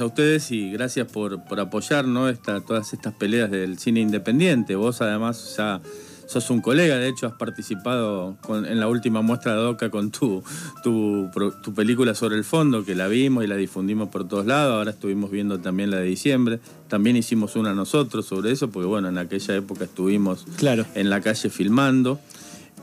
a ustedes y gracias por, por apoyar todas estas peleas del cine independiente. Vos además ya sos un colega, de hecho has participado en la última muestra de DOCA con tu, tu, tu, película sobre el fondo, que la vimos y la difundimos por todos lados, ahora estuvimos viendo también la de diciembre, también hicimos una nosotros sobre eso, porque bueno, en aquella época estuvimos claro. en la calle filmando.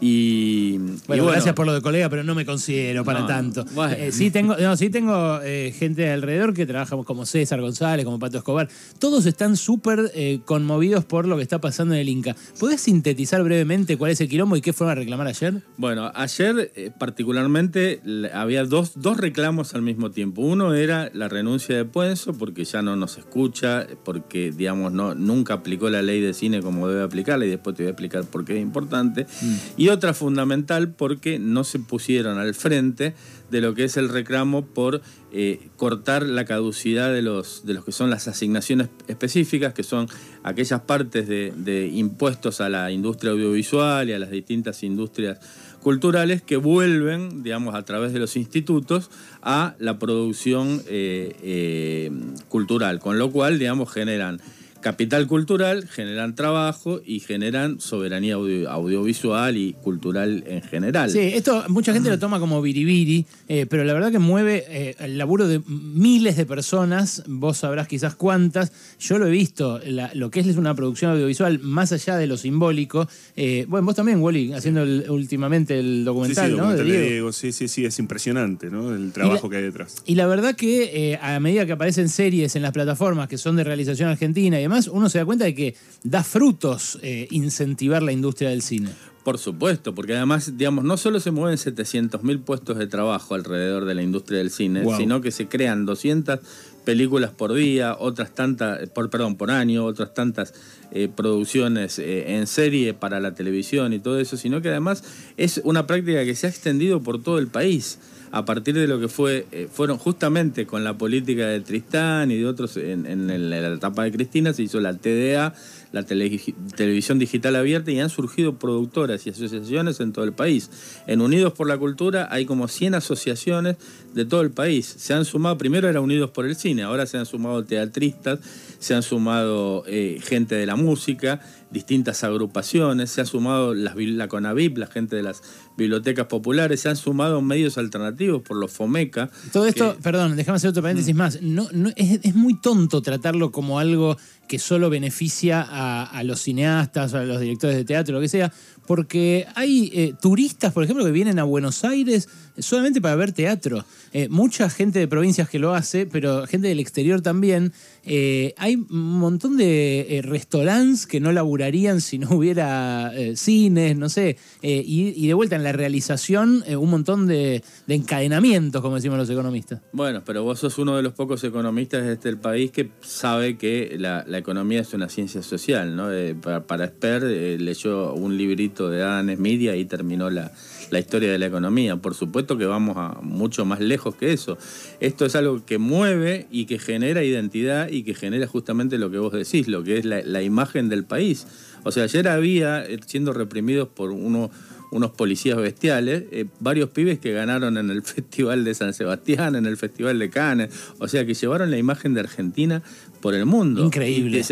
Y bueno, gracias por lo de colega, pero no me considero para tanto. Eh, sí tengo, no, sí tengo eh, gente alrededor que trabaja como César González, como Pato Escobar. Todos están súper eh, conmovidos por lo que está pasando en el Inca. ¿Podés sintetizar brevemente cuál es el quilombo y qué fueron a reclamar ayer? Bueno, ayer particularmente había dos, dos reclamos al mismo tiempo. Uno era la renuncia de Puenzo, porque ya no nos escucha, porque digamos no, nunca aplicó la ley de cine como debe aplicarla, y después te voy a explicar por qué es importante. Mm. Y otra fundamental porque no se pusieron al frente de lo que es el reclamo por eh, cortar la caducidad de los, de los que son las asignaciones específicas, que son aquellas partes de, impuestos a la industria audiovisual y a las distintas industrias culturales que vuelven, digamos, a través de los institutos a la producción eh, eh, cultural, con lo cual, digamos, generan capital cultural, generan trabajo y generan soberanía audiovisual y cultural en general. Sí, esto mucha gente lo toma como biribiri, eh, pero la verdad que mueve eh, el laburo de miles de personas, vos sabrás quizás cuántas, yo lo he visto, lo que es una producción audiovisual más allá de lo simbólico, eh, bueno, vos también, Wally, haciendo últimamente el documental, sí, sí, ¿no? De Diego. Sí, sí, sí, es impresionante, ¿no? El trabajo que hay detrás. Y la verdad que a medida que aparecen series en las plataformas que son de realización argentina y uno se da cuenta de que da frutos eh, incentivar la industria del cine. Por supuesto, porque además, digamos, no solo se mueven 700.000 puestos de trabajo alrededor de la industria del cine, sino que se crean 200 películas por día, otras tantas, por, perdón, por año, otras tantas eh, producciones eh, en serie para la televisión y todo eso, sino que además es una práctica que se ha extendido por todo el país a partir de lo que fue eh, fueron justamente con la política de Tristán y de otros en, la etapa de Cristina se hizo la TDA, la televisión digital abierta y han surgido productoras y asociaciones en todo el país. En Unidos por la Cultura hay como 100 asociaciones de todo el país. Se han sumado, primero era Unidos por el Cine, ahora se han sumado teatristas, se han sumado eh, gente de la música, distintas agrupaciones, se ha sumado las, la CONAVIP, la gente de las bibliotecas populares, se han sumado medios alternativos por los FOMECA. Todo esto, perdón, déjame hacer otro paréntesis mm. más, no, no, es, es, muy tonto tratarlo como algo que solo beneficia a, los cineastas, a los directores de teatro, lo que sea, porque hay eh, turistas, por ejemplo, que vienen a Buenos Aires solamente para ver teatro. Eh, mucha gente de provincias que lo hace, pero gente del exterior también. Eh, hay un montón de restaurantes que no laburarían si no hubiera cines, no sé. Y, de vuelta en la realización, un montón de, encadenamientos, como decimos los economistas. Bueno, pero vos sos uno de los pocos economistas de este país que sabe que la, economía es una ciencia social, ¿no? para, para leyó un librito de Adam Smith y ahí terminó la, historia de la economía. Por supuesto que vamos a mucho más lejos que eso. Esto es algo que mueve y que genera identidad y que genera justamente lo que vos decís, lo que es la, imagen del país. O sea, ayer había, eh, siendo reprimidos por uno, unos policías bestiales, eh, varios pibes que ganaron en el Festival de San Sebastián, en el Festival de Cannes, o sea, que llevaron la imagen de Argentina por el mundo. Increíble.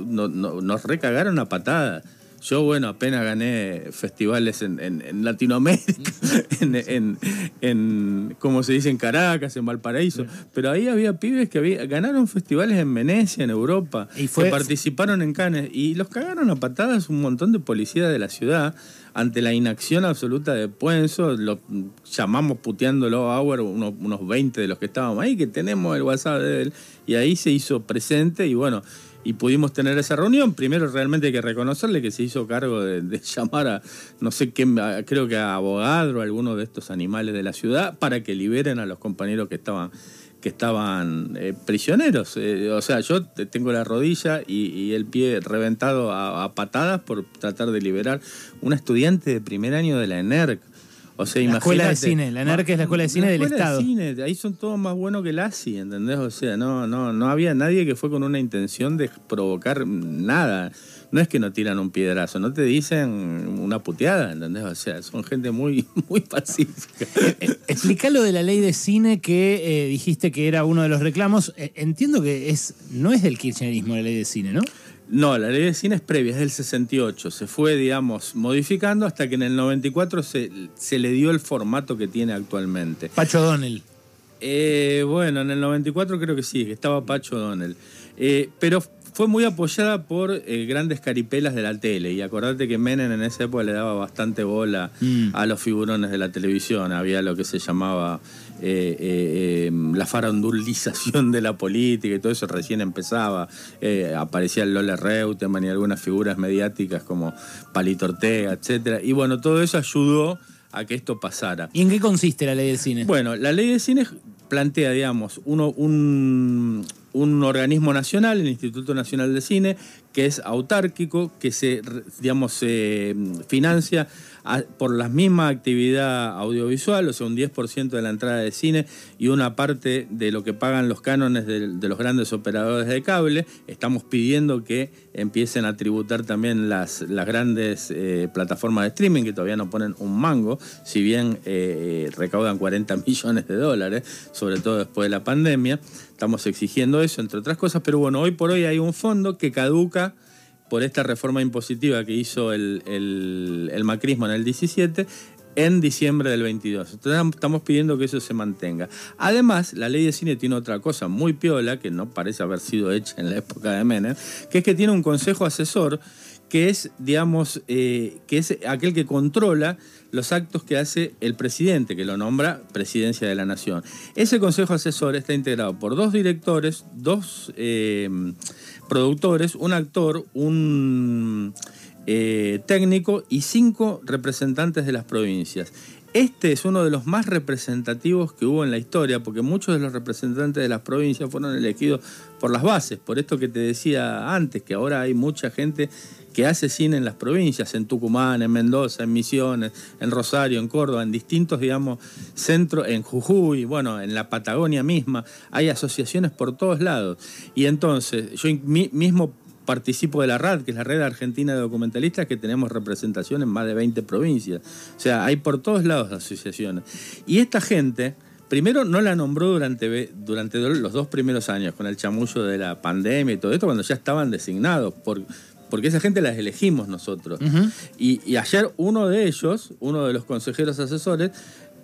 nos recagaron a patada. Yo, bueno, apenas gané festivales en, Latinoamérica, en, en, como se dice, en Caracas, en Valparaíso, pero ahí había pibes que había, ganaron festivales en Venecia, en Europa, y que participaron en Cannes, y los cagaron a patadas un montón de policías de la ciudad ante la inacción absoluta de Puenzo, lo llamamos puteándolo a Auer, unos, unos 20 de los que estábamos ahí, que tenemos el WhatsApp de él, y ahí se hizo presente, y bueno, y pudimos tener esa reunión. Primero realmente hay que reconocerle que se hizo cargo de, llamar a, no sé qué, creo que a abogado o a alguno de estos animales de la ciudad para que liberen a los compañeros que estaban que estaban eh, prisioneros. Eh, o sea, yo tengo la rodilla y, el pie reventado a, patadas por tratar de liberar una estudiante de primer año de la ENERC. O sea, la escuela de cine, la NARC es la escuela de cine del Estado. De cine, ahí son todos más buenos que el ASI, ¿entendés? O sea, no, no, no había nadie que fue con una intención de provocar nada. No es que no tiran un piedrazo, no te dicen una puteada, ¿entendés? O sea, son gente muy, muy pacífica. Eh, eh, explica lo de la ley de cine que eh, dijiste que era uno de los reclamos. entiendo que es no es del kirchnerismo la ley de cine, ¿no? No, la ley de cine es previa, es del 68. Se fue, digamos, modificando hasta que en el 94 se, se le dio el formato que tiene actualmente. Pacho Donnell. Eh, bueno, en el 94 creo que sí, que estaba Pacho Donnell. Eh, pero fue muy apoyada por eh, grandes caripelas de la tele. Y acordate que Menem en esa época le daba bastante bola mm. a los figurones de la televisión. Había lo que se llamaba eh, eh, em, la farandulización de la política y todo eso recién empezaba. aparecía el Lola Reutemann y algunas figuras mediáticas como Palito Ortega, etc. Y bueno, todo eso ayudó a que esto pasara. ¿Y en qué consiste la ley del cine? Bueno, la ley del cine plantea, digamos, uno, un, un organismo nacional, el Instituto Nacional de Cine, que es autárquico, que se, digamos, se financia por la misma actividad audiovisual, o sea, un 10% de la entrada de cine y una parte de lo que pagan los cánones de, los grandes operadores de cable. Estamos pidiendo que empiecen a tributar también las, las grandes eh, plataformas de streaming, que todavía no ponen un mango, si bien eh, recaudan 40 millones de dólares, sobre todo después de la pandemia. Estamos exigiendo eso, entre otras cosas, pero bueno, hoy por hoy hay un fondo que caduca por esta reforma impositiva que hizo el, el, macrismo en el 17 en diciembre del 22. Entonces estamos pidiendo que eso se mantenga. Además, la ley de cine tiene otra cosa muy piola, que no parece haber sido hecha en la época de Menem, que es que tiene un consejo asesor que es, digamos, eh, que es aquel que controla los actos que hace el presidente, que lo nombra presidencia de la nación. Ese consejo asesor está integrado por dos directores, dos eh, productores, un actor, un eh, técnico y cinco representantes de las provincias. Este es uno de los más representativos que hubo en la historia, porque muchos de los representantes de las provincias fueron elegidos por las bases, por esto que te decía antes, que ahora hay mucha gente que hace cine en las provincias, en Tucumán, en Mendoza, en Misiones, en Rosario, en Córdoba, en distintos, digamos, centros, en Jujuy, bueno, en la Patagonia misma, hay asociaciones por todos lados. Y entonces, yo mismo participo de la RAD, que es la Red Argentina de Documentalistas, que tenemos representación en más de 20 provincias. O sea, hay por todos lados asociaciones. Y esta gente, primero no la nombró durante, durante los dos primeros años, con el chamullo de la pandemia y todo esto, cuando ya estaban designados, por, porque esa gente las elegimos nosotros. y, y ayer uno de ellos, uno de los consejeros asesores,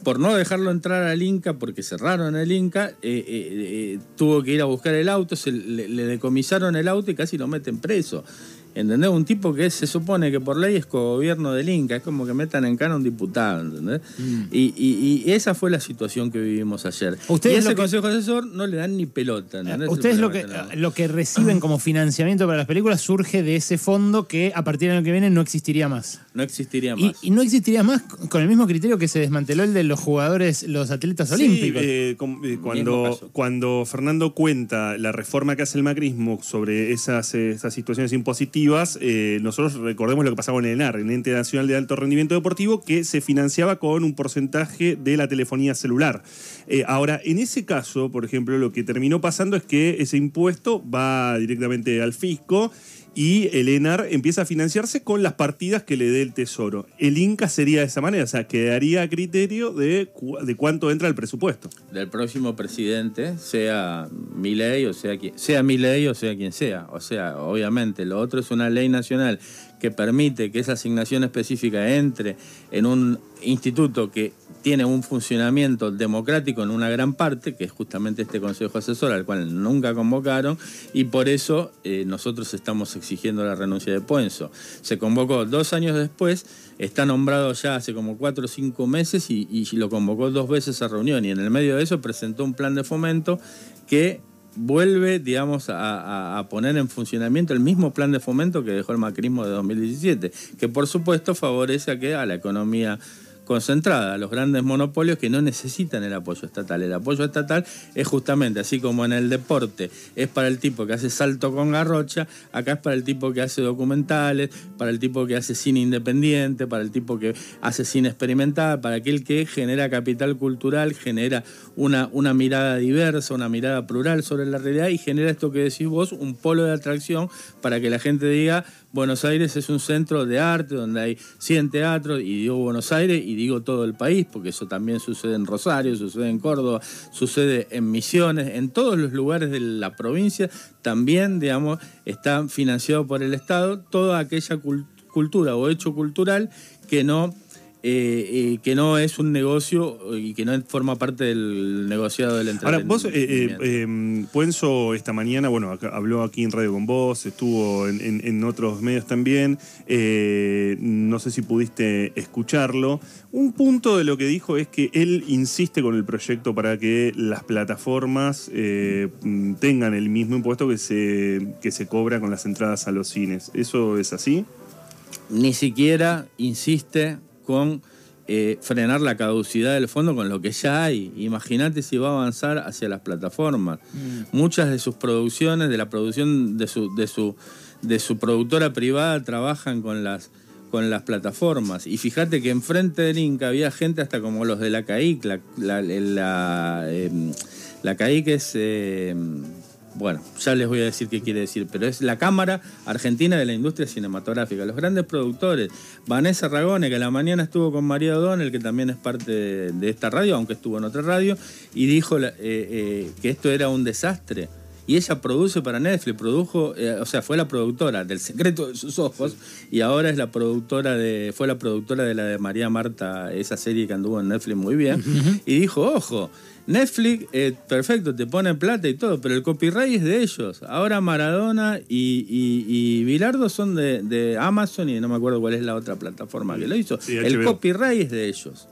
por no dejarlo entrar al Inca, porque cerraron el Inca, eh, eh, eh, tuvo que ir a buscar el auto, se le, decomisaron el auto y casi lo meten preso. ¿Entendés? Un tipo que se supone que por ley es gobierno del Inca, es como que metan en cana un diputado, ¿entendés? Mm. Y, esa fue la situación que vivimos ayer. Ustedes y ese consejo asesor no le dan ni pelota. Ustedes lo que, lo que reciben como financiamiento para las películas surge de ese fondo que a partir del año que viene no existiría más. No existiría más. Y, no existiría más con el mismo criterio que se desmanteló el de los jugadores, los atletas olímpicos. Eh, eh, cuando, cuando Fernando cuenta la reforma que hace el macrismo sobre esas, esas situaciones impositivas, eh, nosotros recordemos lo que pasaba en el ENAR, el Ente Nacional de Alto Rendimiento Deportivo, que se financiaba con un porcentaje de la telefonía celular. Eh, ahora, en ese caso, por ejemplo, lo que terminó pasando es que ese impuesto va directamente al fisco y el ENAR empieza a financiarse con las partidas que le dé el Tesoro. El Inca sería de esa manera, o sea, quedaría a criterio de, de cuánto entra el presupuesto. Del próximo presidente, sea mi ley o sea quien sea mi ley o sea quien sea. O sea, obviamente, lo otro es una ley nacional que permite que esa asignación específica entre en un instituto que tiene un funcionamiento democrático en una gran parte, que es justamente este Consejo Asesor, al cual nunca convocaron, y por eso eh, nosotros estamos exigiendo la renuncia de Puenzo. Se convocó dos años después, está nombrado ya hace como cuatro o cinco meses y, lo convocó dos veces a reunión, y en el medio de eso presentó un plan de fomento que vuelve, digamos, a, poner en funcionamiento el mismo plan de fomento que dejó el macrismo de 2017, que por supuesto favorece a que a la economía concentrada, los grandes monopolios que no necesitan el apoyo estatal. El apoyo estatal es justamente, así como en el deporte, es para el tipo que hace salto con garrocha, acá es para el tipo que hace documentales, para el tipo que hace cine independiente, para el tipo que hace cine experimental, para aquel que genera capital cultural, genera una, una mirada diversa, una mirada plural sobre la realidad y genera esto que decís vos, un polo de atracción para que la gente diga, Buenos Aires es un centro de arte donde hay 100 teatros, y digo Buenos Aires y digo todo el país, porque eso también sucede en Rosario, sucede en Córdoba, sucede en Misiones, en todos los lugares de la provincia, también, digamos, está financiado por el Estado toda aquella cultura o hecho cultural que no eh, que no es un negocio y que no forma parte del negociado del entretenimiento. Ahora, vos, eh, eh em, Puenzo esta mañana, bueno, habló aquí en Radio con vos, estuvo en, otros medios también, eh, no sé si pudiste escucharlo. Un punto de lo que dijo es que él insiste con el proyecto para que las plataformas tengan el mismo impuesto que se, que se cobra con las entradas a los cines. ¿Eso es así? Ni siquiera insiste con eh, frenar la caducidad del fondo con lo que ya hay. Imagínate si va a avanzar hacia las plataformas. Mm. Muchas de sus producciones, de la producción de su, de su, de su productora privada, trabajan con las, con las plataformas. Y fíjate que enfrente del Inca había gente hasta como los de la CAIC. La, la, la, em, la CAIC es... Em, bueno, ya les voy a decir qué quiere decir, pero es la Cámara Argentina de la Industria Cinematográfica. Los grandes productores, Vanessa Ragone, que la mañana estuvo con María O'Donnell, que también es parte de, esta radio, aunque estuvo en otra radio, y dijo eh, eh, que esto era un desastre. Y ella produce para Netflix, produjo, eh, o sea, fue la productora del Secreto de sus Ojos y ahora es la productora de, fue la productora de la de María Marta, esa serie que anduvo en Netflix muy bien. Y dijo, ojo, Netflix, eh, perfecto, te pone plata y todo, pero el copyright es de ellos. Ahora Maradona y, y, Bilardo son de, Amazon y no me acuerdo cuál es la otra plataforma que lo hizo. el copyright es de ellos.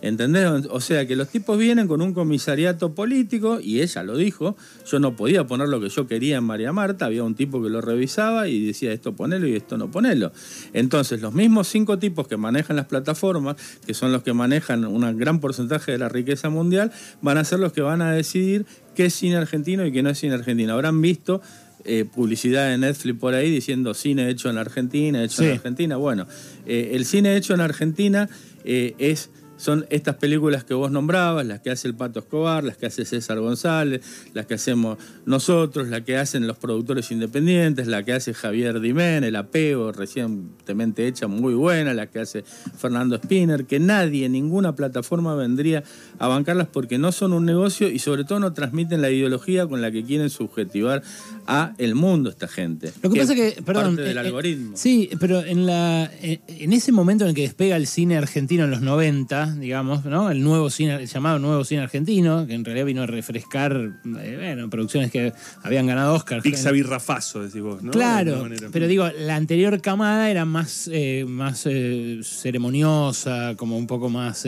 ¿Entendés? O sea que los tipos vienen con un comisariato político y ella lo dijo, yo no podía poner lo que yo quería en María Marta, había un tipo que lo revisaba y decía esto ponelo y esto no ponelo. Entonces los mismos cinco tipos que manejan las plataformas, que son los que manejan un gran porcentaje de la riqueza mundial, van a ser los que van a decidir qué es cine argentino y qué no es cine argentino. Habrán visto eh, publicidad de Netflix por ahí diciendo cine hecho en Argentina, hecho en Argentina. Bueno, eh, el cine hecho en Argentina eh, es son estas películas que vos nombrabas, las que hace el Pato Escobar, las que hace César González, las que hacemos nosotros, las que hacen los productores independientes, la que hace Javier Dimén, el apego recientemente hecha, muy buena, la que hace Fernando Spinner, que nadie, ninguna plataforma vendría a bancarlas porque no son un negocio y sobre todo no transmiten la ideología con la que quieren subjetivar a el mundo esta gente. Lo que, pasa es que, perdón, parte del eh, eh, algoritmo. sí, pero en la en ese momento en el que despega el cine argentino en los 90, digamos, ¿no? El nuevo cine, llamado nuevo cine argentino, que en realidad vino a refrescar eh, producciones que habían ganado Oscar. Pizza Rafazo, decís vos, ¿no? Claro, pero digo, la anterior camada era más, eh, más eh, ceremoniosa, como un poco más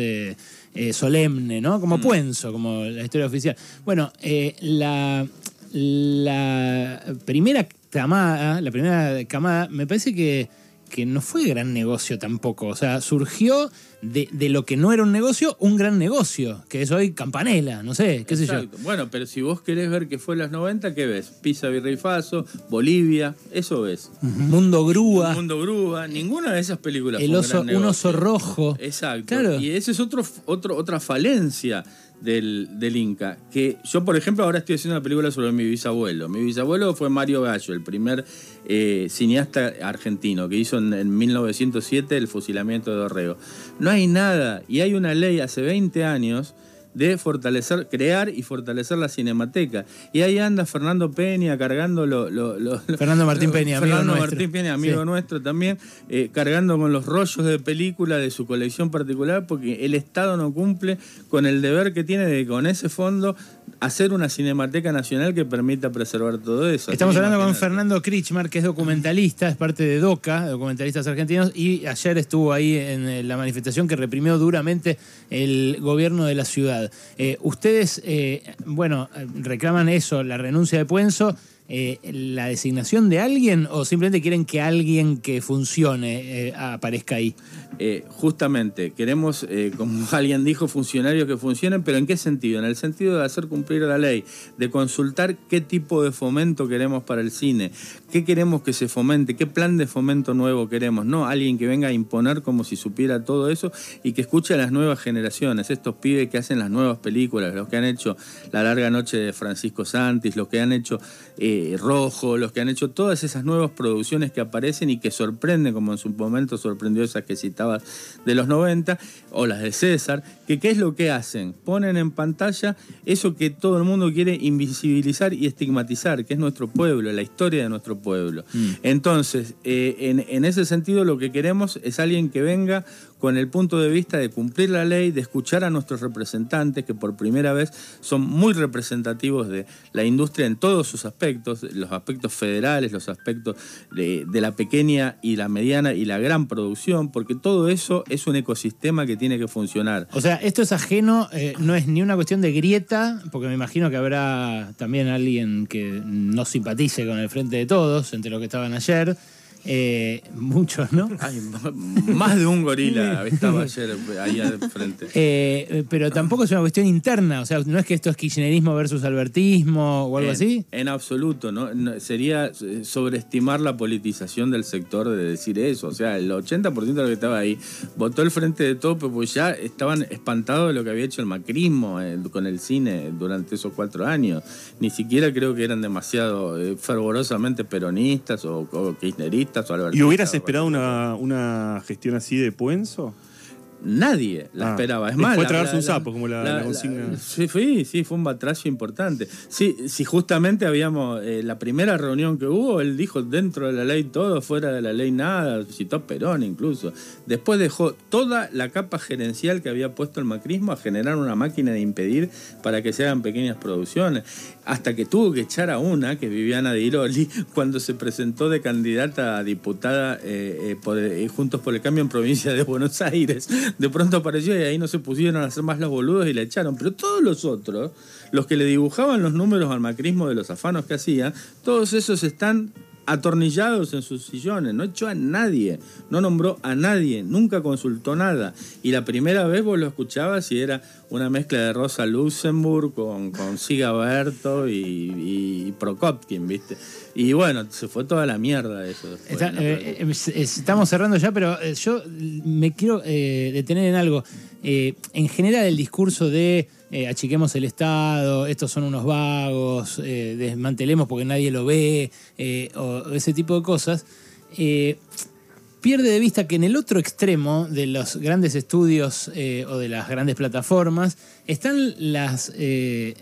solemne, ¿no? Como mm. Puenzo, como la historia oficial. Bueno, la, la primera camada, la primera camada, me parece que que no fue gran negocio tampoco. O sea, surgió de, lo que no era un negocio, un gran negocio, que es hoy Campanela, no sé, qué sé yo. Bueno, pero si vos querés ver que fue los 90, ¿qué ves? Pisa Virrey Faso, Bolivia, eso ves. Mundo Grúa. Mundo Grúa, ninguna de esas películas El oso, un, oso rojo. Exacto. Y esa es otro, otro, otra falencia del, Inca. Que yo, por ejemplo, ahora estoy haciendo una película sobre mi bisabuelo. Mi bisabuelo fue Mario Gallo, el primer eh, cineasta argentino que hizo en, en, 1907 el fusilamiento de Dorrego. No hay nada, y hay una ley hace 20 años de fortalecer, crear y fortalecer la cinemateca. Y ahí anda Fernando Peña cargando lo, Fernando Martín Peña, amigo Fernando Martín Peña, amigo nuestro también, eh, cargando con los rollos de película de su colección particular, porque el Estado no cumple con el deber que tiene de con ese fondo hacer una cinemateca nacional que permita preservar todo eso. Estamos hablando con Fernando Krichmar, que es documentalista, es parte de DOCA, documentalistas argentinos, y ayer estuvo ahí en eh, la manifestación que reprimió duramente el gobierno de la ciudad. Eh, ustedes, eh, bueno, reclaman eso, la renuncia de Puenzo. Eh, la designación de alguien o simplemente quieren que alguien que funcione eh, aparezca ahí? Eh, justamente, queremos, como alguien dijo, funcionarios que funcionen, pero ¿en qué sentido? En el sentido de hacer cumplir la ley, de consultar qué tipo de fomento queremos para el cine, qué queremos que se fomente, qué plan de fomento nuevo queremos, no alguien que venga a imponer como si supiera todo eso y que escuche a las nuevas generaciones, estos pibes que hacen las nuevas películas, los que han hecho La larga noche de Francisco Santis, los que han hecho... Rojo, los que han hecho todas esas nuevas producciones que aparecen y que sorprenden, como en su momento sorprendió esas que citabas de los 90, o las de César, que qué es lo que hacen? Ponen en pantalla eso que todo el mundo quiere invisibilizar y estigmatizar, que es nuestro pueblo, la historia de nuestro pueblo. Mm. Entonces, eh, en, en ese sentido lo que queremos es alguien que venga con el punto de vista de cumplir la ley, de escuchar a nuestros representantes, que por primera vez son muy representativos de la industria en todos sus aspectos, los aspectos federales, los aspectos de, la pequeña y la mediana y la gran producción, porque todo eso es un ecosistema que tiene que funcionar. O sea, esto es ajeno, eh, no es ni una cuestión de grieta, porque me imagino que habrá también alguien que no simpatice con el Frente de Todos, entre los que estaban ayer. Eh, muchos, ¿no? más de un gorila estaba ayer ahí al frente. Eh, pero tampoco es una cuestión interna, o sea, no es que esto es kirchnerismo versus albertismo o algo así. En absoluto, ¿no? Sería eh, sobreestimar la politización del sector de decir eso. O sea, el 80% de lo que estaba ahí votó el frente de tope, pues ya estaban espantados de lo que había hecho el macrismo con el cine durante esos cuatro años. Ni siquiera creo que eran demasiado fervorosamente peronistas o kirchneristas ¿Y hubieras esperado una, una gestión así de Puenzo? Nadie la ah. esperaba. Es más, fue tragarse un sapo, como la, consigna. sí, fue, sí, fue un batracio importante. Sí, si justamente habíamos. Eh, la primera reunión que hubo, él dijo dentro de la ley todo, fuera de la ley nada, citó Perón incluso. Después dejó toda la capa gerencial que había puesto el macrismo a generar una máquina de impedir para que se hagan pequeñas producciones. Hasta que tuvo que echar a una, que es Viviana de Iroli, cuando se presentó de candidata a diputada eh, eh, Juntos por el Cambio en provincia de Buenos Aires de pronto apareció y ahí no se pusieron a hacer más los boludos y la echaron. Pero todos los otros, los que le dibujaban los números al macrismo de los afanos que hacía, todos esos están atornillados en sus sillones, no echó a nadie, no nombró a nadie, nunca consultó nada. Y la primera vez vos lo escuchabas y era una mezcla de Rosa Luxemburg con, con Sigaberto y, y Prokopkin, ¿viste? Y bueno, se fue toda la mierda eso. Eh, eh, estamos cerrando ya, pero eh, yo me quiero detener en algo. en general, el discurso de achiquemos el Estado, estos son unos vagos, desmantelemos porque nadie lo ve, o ese tipo de cosas, pierde de vista que en el otro extremo de los grandes estudios o de las grandes plataformas están las,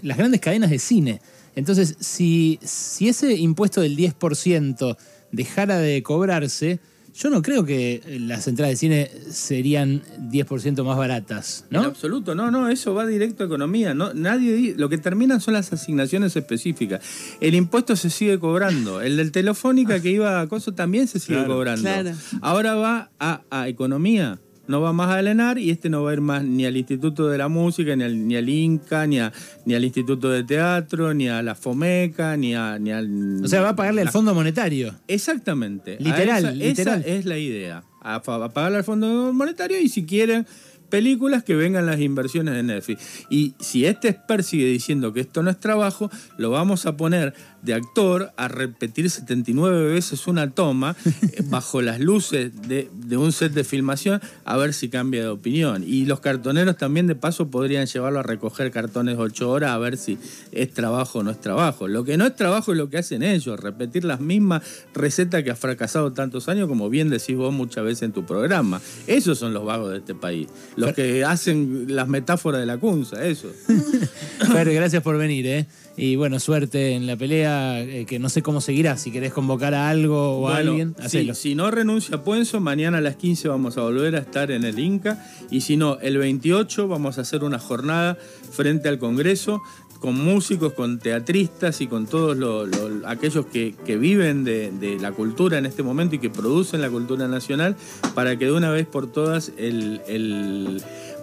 las grandes cadenas de cine. Entonces, si, si ese impuesto del 10% dejara de cobrarse, yo no creo que las entradas de cine serían 10% más baratas, ¿no? En absoluto, no, no, eso va directo a economía. No, nadie, lo que terminan son las asignaciones específicas. El impuesto se sigue cobrando. El del Telefónica que iba a Coso también se sigue cobrando. Ahora va a, a economía no va más a Elenar y este no va a ir más ni al Instituto de la Música, ni al, ni al Inca, ni, ni al Instituto de Teatro, ni a la FOMECA, ni, a, ni al... O sea, va a pagarle al Fondo Monetario. Exactamente. Literal, esa, es la idea. A, a pagarle al Fondo Monetario y si quieren películas que vengan las inversiones de Netflix. Y si este expert sigue diciendo que esto no es trabajo, lo vamos a poner de actor a repetir 79 veces una toma eh, bajo las luces de, un set de filmación a ver si cambia de opinión. Y los cartoneros también de paso podrían llevarlo a recoger cartones 8 horas a ver si es trabajo o no es trabajo. Lo que no es trabajo es lo que hacen ellos, repetir las mismas recetas que ha fracasado tantos años, como bien decís vos muchas veces en tu programa. Esos son los vagos de este país, los que hacen las metáforas de la cunza, eso. Pero gracias por venir, ¿eh? Y bueno, suerte en la pelea, eh, que no sé cómo seguirá. Si querés convocar a algo o a alguien, hacelo. si no renuncia a Puenzo, mañana a las 15 vamos a volver a estar en el Inca. Y si no, el 28 vamos a hacer una jornada frente al Congreso con músicos, con teatristas y con todos aquellos que, viven de, la cultura en este momento y que producen la cultura nacional para que de una vez por todas el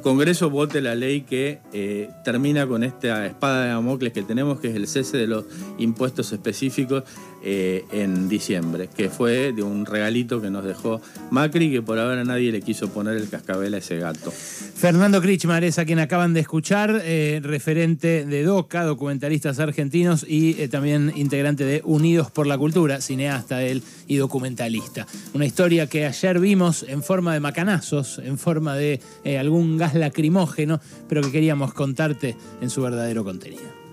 Congreso vote la ley que eh, termina con esta espada de Damocles que tenemos, que es el cese de los impuestos específicos eh, en diciembre, que fue de un regalito que nos dejó Macri, que por ahora nadie le quiso poner el cascabel a ese gato. Fernando Krichmar es a quien acaban de escuchar, eh, referente de DOCA, documentalistas argentinos, y también integrante de Unidos por la Cultura, cineasta él y documentalista. Una historia que ayer vimos en forma de macanazos, en forma de algún gas lacrimógeno, pero que queríamos contarte en su verdadero contenido.